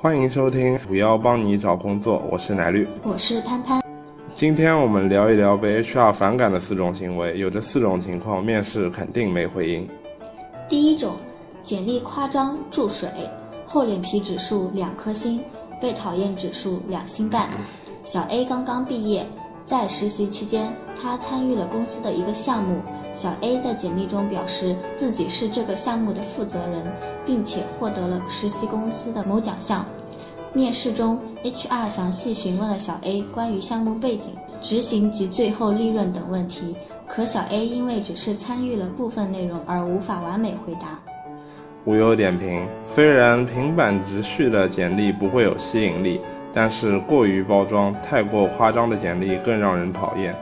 欢迎收听五幺帮你找工作，我是奶绿，我是潘潘。今天我们聊一聊被 HR 反感的四种行为，有这四种情况，面试肯定没回音。第一种，简历夸张注水，厚脸皮指数两颗星，被讨厌指数两星半。小 A 刚刚毕业，在实习期间，他参与了公司的一个项目。小 A 在简历中表示自己是这个项目的负责人，并且获得了实习公司的某奖项。面试中，HR 详细询问了小 A 关于项目背景、执行及最后利润等问题，可小 A 因为只是参与了部分内容而无法完美回答。无忧点评：虽然平板直叙的简历不会有吸引力，但是过于包装、太过夸张的简历更让人讨厌。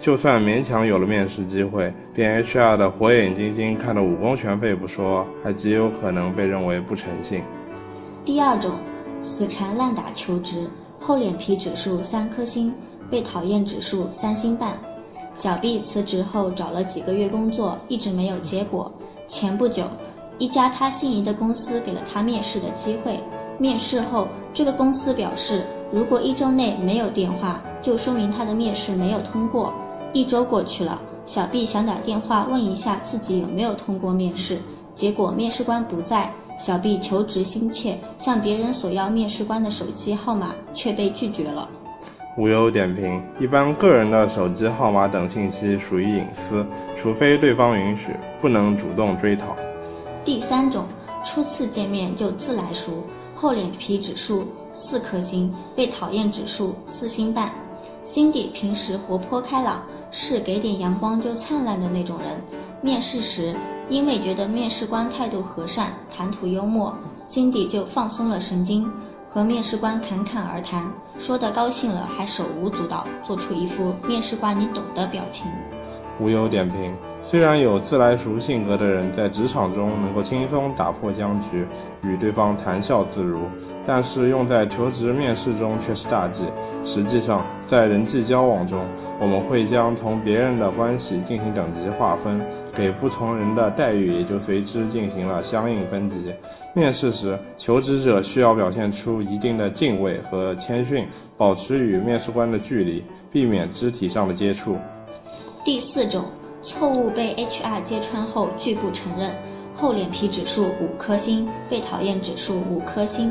就算勉强有了面试机会，被 HR 的火眼金睛看得武功全废不说，还极有可能被认为不诚信。第二种，死缠烂打求职，厚脸皮指数三颗星，被讨厌指数三星半。小 B 辞职后找了几个月工作，一直没有结果。前不久，一家他心仪的公司给了他面试的机会。面试后，这个公司表示，如果一周内没有电话，就说明他的面试没有通过。一周过去了，小 B 想打电话问一下自己有没有通过面试，结果面试官不在。小 B 求职心切，向别人索要面试官的手机号码，却被拒绝了。无忧点评：一般个人的手机号码等信息属于隐私，除非对方允许，不能主动追讨。第三种，初次见面就自来熟，厚脸皮指数四颗星，被讨厌指数四星半。辛迪平时活泼开朗。是给点阳光就灿烂的那种人。面试时，因为觉得面试官态度和善、谈吐幽默，心底就放松了神经，和面试官侃侃而谈，说的高兴了还手舞足蹈，做出一副面试官你懂的表情。无忧点评：虽然有自来熟性格的人在职场中能够轻松打破僵局，与对方谈笑自如，但是用在求职面试中却是大忌。实际上，在人际交往中，我们会将同别人的关系进行等级划分，给不同人的待遇也就随之进行了相应分级。面试时，求职者需要表现出一定的敬畏和谦逊，保持与面试官的距离，避免肢体上的接触。第四种错误被 HR 揭穿后拒不承认，厚脸皮指数五颗星，被讨厌指数五颗星。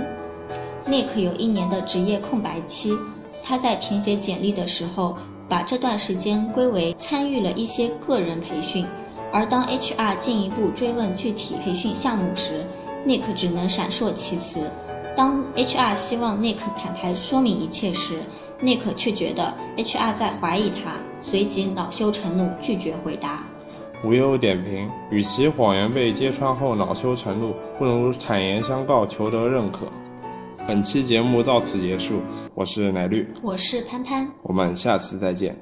Nick 有一年的职业空白期，他在填写简历的时候，把这段时间归为参与了一些个人培训。而当 HR 进一步追问具体培训项目时，Nick 只能闪烁其词。当 HR 希望 Nick 坦白说明一切时，Nick 却觉得 HR 在怀疑他，随即恼羞成怒，拒绝回答。无忧点评：与其谎言被揭穿后恼羞成怒，不如坦言相告，求得认可。本期节目到此结束，我是奶绿，我是潘潘，我们下次再见。